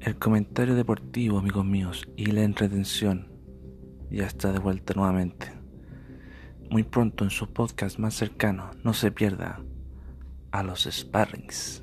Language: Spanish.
El comentario deportivo, amigos míos, y la entretención ya está de vuelta nuevamente. Muy pronto en su podcast más cercano, no se pierda a los Sparrings.